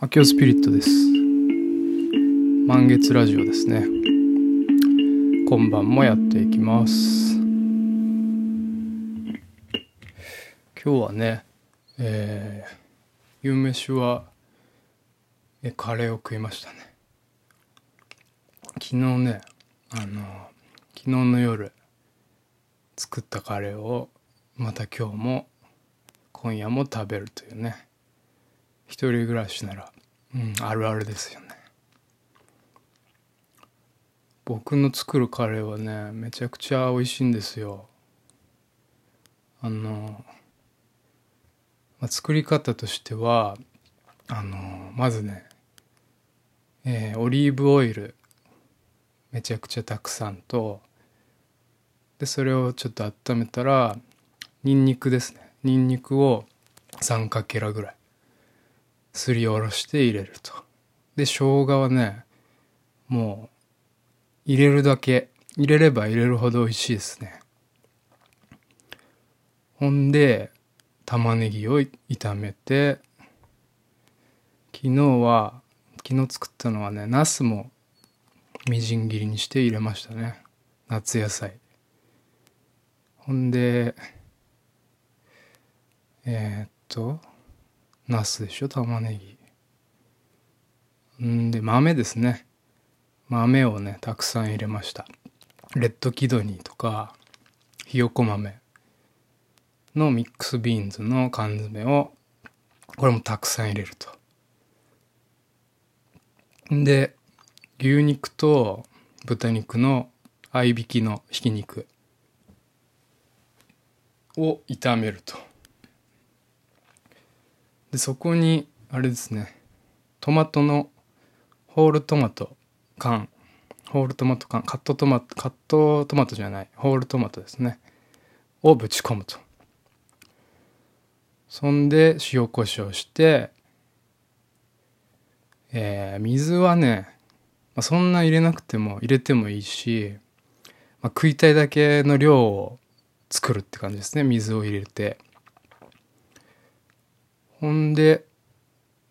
アキオスピリットです。満月ラジオですね。今晩もやっていきます。今日はねえー、夕飯はえカレーを食いましたね。昨日ねあの昨日の夜作ったカレーをまた今日も今夜も食べるというね。一人暮らしなら、うん、あるあるですよね。僕の作るカレーはねめちゃくちゃ美味しいんですよ。あの、まあ、作り方としてはあのまずね、えー、オリーブオイルめちゃくちゃたくさんとでそれをちょっと温めたらニンニクですね。ニンニクを3かけらぐらい。すりおろして入れると。で生姜はねもう入れるだけ。入れれば入れるほど美味しいですね。ほんで玉ねぎを炒めて昨日は昨日作ったのはねナスもみじん切りにして入れましたね。夏野菜。ほんでえー、っとナスでしょ玉ねぎ。んで豆ですね。豆をねたくさん入れました。レッドキドニーとかひよこ豆のミックスビーンズの缶詰をこれもたくさん入れると。で牛肉と豚肉の合いびきのひき肉を炒めると。でそこにあれですねトマトのホールトマト缶。ホールトマト缶。カットトマトカットトマトじゃない。ホールトマトですね。をぶち込むと。そんで塩コショウしてえー、水はね、まあ、そんな入れなくても入れてもいいし、まあ、食いたいだけの量を作るって感じですね。水を入れて。ほんで、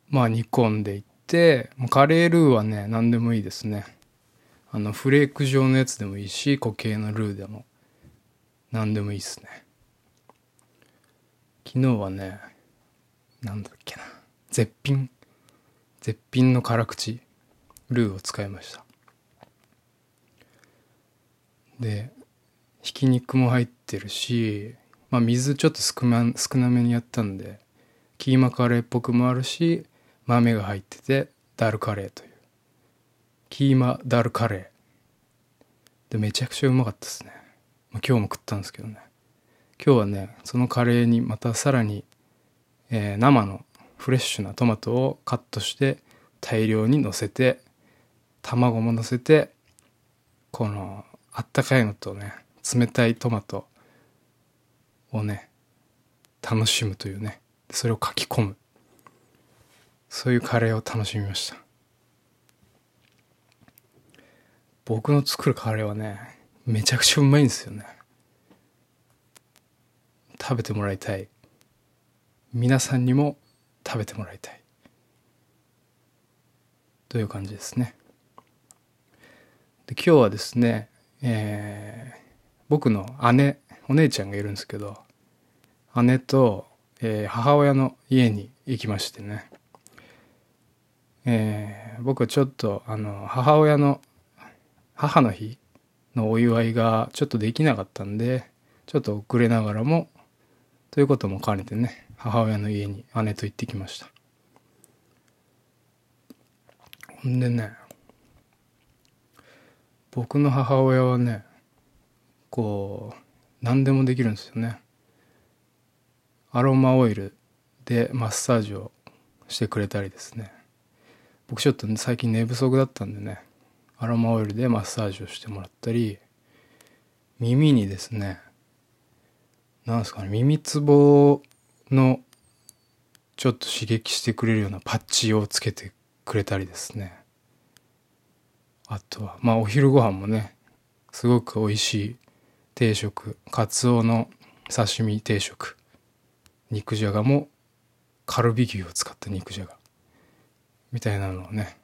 まあ煮込んでいって、カレールーはね、何でもいいですね。あの、フレーク状のやつでもいいし、固形のルーでも、何でもいいですね。昨日はね、なんだっけな、絶品、絶品の辛口ルーを使いました。で、ひき肉も入ってるし、まあ水ちょっと少な少なめにやったんで、キーマカレーっぽくもあるし豆が入っててダルカレーという。キーマダルカレー。でめちゃくちゃうまかったですね、まあ、今日も食ったんですけどね。今日はねそのカレーにまたさらに、えー、生のフレッシュなトマトをカットして大量にのせて卵ものせてこのあったかいのとね冷たいトマトをね楽しむというね。それを書き込む。そういうカレーを楽しみました。僕の作るカレーはねめちゃくちゃうまいんですよね。食べてもらいたい。皆さんにも食べてもらいたい。という感じですね。で今日はですね、えー、僕の姉お姉ちゃんがいるんですけど姉とえー、母親の家に行きましてね、えー、僕はちょっとあの母親の母の日のお祝いがちょっとできなかったんでちょっと遅れながらもということも兼ねてね母親の家に姉と行ってきました。ほんでね僕の母親はねこう何でもできるんですよね。アロマオイルでマッサージをしてくれたりですね。僕ちょっと、最近寝不足だったんでねアロマオイルでマッサージをしてもらったり耳にですねなんですかね耳つぼのちょっと刺激してくれるようなパッチをつけてくれたりですね。あとはまあお昼ご飯もねすごく美味しい定食カツオの刺身定食肉じゃがもカルビ牛を使った肉じゃがみたいなのをね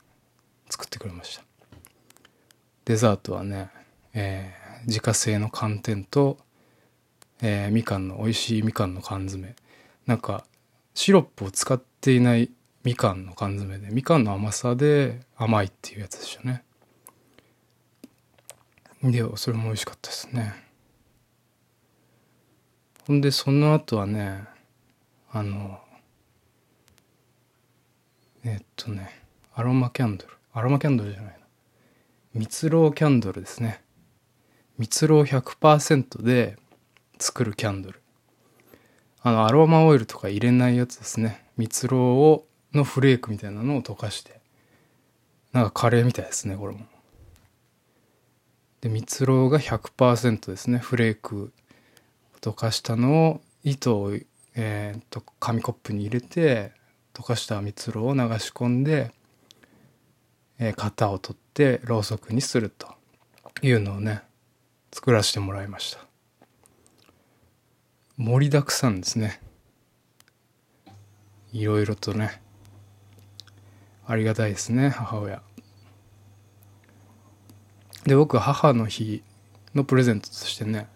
作ってくれました。デザートはね、えー、自家製の寒天と、えー、みかんの美味しいみかんの缶詰。なんかシロップを使っていないみかんの缶詰でみかんの甘さで甘いっていうやつでしたね。でそれも美味しかったですね。ほんでその後はねあのえっとねアロマキャンドル。アロマキャンドルじゃないな。蜜ろキャンドルですね。蜜ろう100%で作るキャンドル。あのアロマオイルとか入れないやつですね。蜜ろをのフレークみたいなのを溶かして。なんかカレーみたいですねこれも。で蜜ろうが100%ですね。フレーク溶かしたのを糸を、えー、と紙コップに入れて溶かした蜜ろを流し込んで、えー、型を取ってろうそくにするというのをね作らせてもらいました。盛りだくさんですね。いろいろとね。ありがたいですね母親。で僕母の日のプレゼントとしてね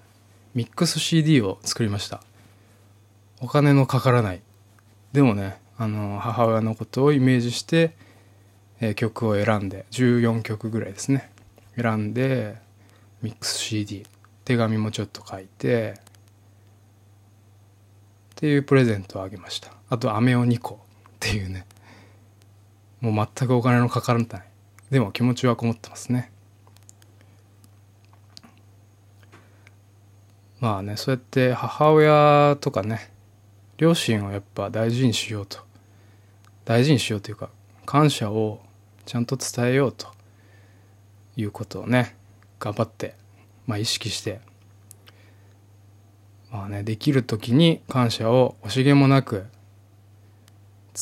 ミックス CD を作りました。お金のかからない。でもねあの母親のことをイメージして、えー、曲を選んで14曲ぐらいですね。選んでミックス CD 手紙もちょっと書いてっていうプレゼントをあげました。あと飴を2個っていうね。もう全くお金のかからない。でも気持ちはこもってますね。まあねそうやって母親とかね両親をやっぱ大事にしようと。大事にしようというか感謝をちゃんと伝えようと。いうことをね頑張ってまあ意識して。まあねできる時に感謝を惜しげもなく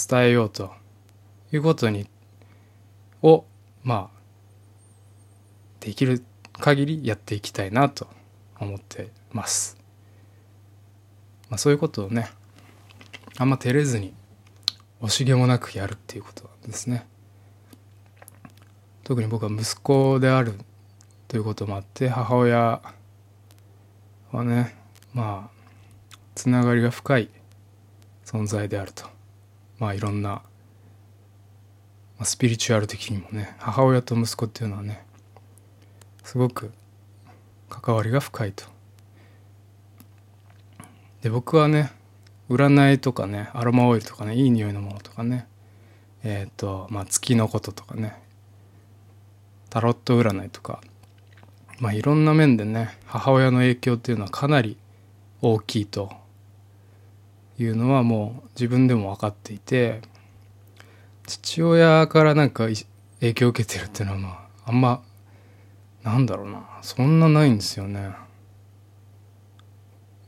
伝えようと。いうことにをまあできる限りやっていきたいなと思ってます。まあ、そういうことをねあんま照れずに惜しげもなくやるっていうことですね。特に僕は息子であるということもあって母親はねまあつながりが深い存在であるとまあいろんなまあ、スピリチュアル的にもね母親と息子っていうのはねすごく関わりが深いと。で僕はね占いとかねアロマオイルとかねいい匂いのものとかね。えっ、ー、とまあ月のこととかね。タロット占いとか。まあいろんな面でね母親の影響っていうのはかなり大きいというのはもう自分でも分かっていて父親からなんか影響を受けてるっていうのはまああんまなんだろうな。そんなないんですよね。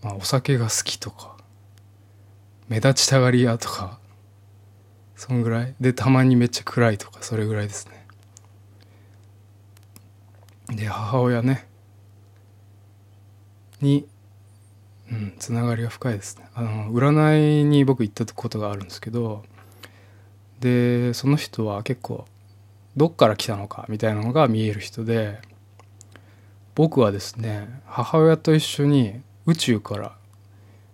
まあお酒が好きとか。目立ちたがり屋とかそんぐらいでたまにめっちゃ暗いとかそれぐらいですね。で母親ねにうんつながりが深いですね。あの占いに僕行ったことがあるんですけどでその人は結構どっから来たのかみたいなのが見える人で僕はですね母親と一緒に宇宙から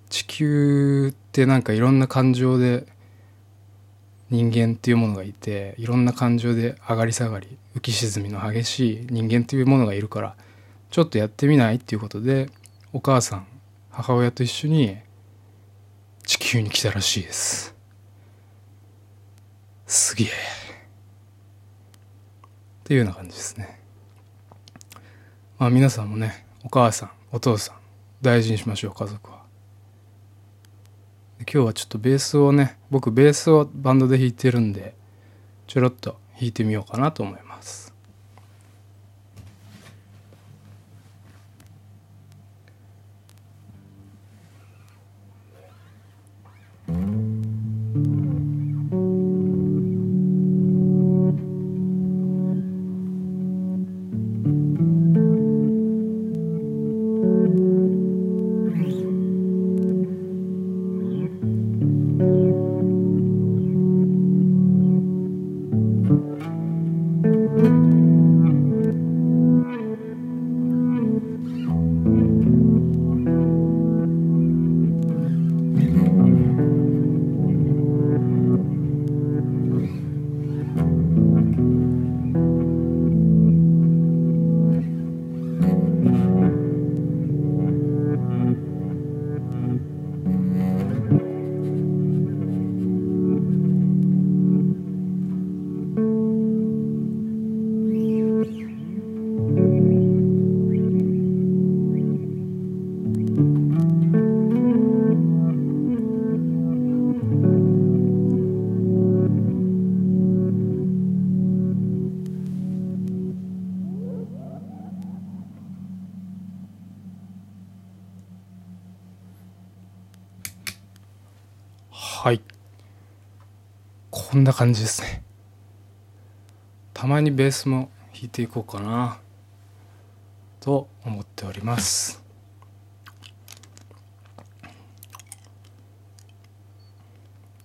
地球ってなんかいろんな感情で人間っていうものがいていろんな感情で上がり下がり浮き沈みの激しい人間っていうものがいるからちょっとやってみないっていうことでお母さん母親と一緒に地球に来たらしいです。すげえ。っていうような感じですね。まあ皆さんもね、お母さん、お父さん、大事にしましょう、家族は。今日はちょっとベースをね、僕ベースをバンドで弾いてるんで、ちょろっと弾いてみようかなと思います。こんな感じですね。たまにベースも弾いていこうかな。と思っております。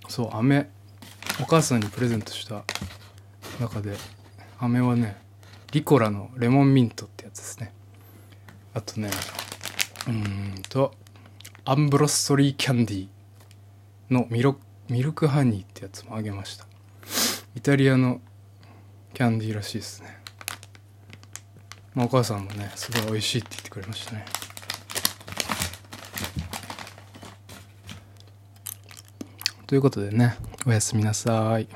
そう飴。お母さんにプレゼントした中で飴はねリコラのレモンミントってやつですね。あとねうんとアンブロストリーキャンディーのミロッミルクハニーってやつもあげました。イタリアのキャンディーらしいですね。まあお母さんもねすごい美味しいって言ってくれましたね。ということでねおやすみなさい。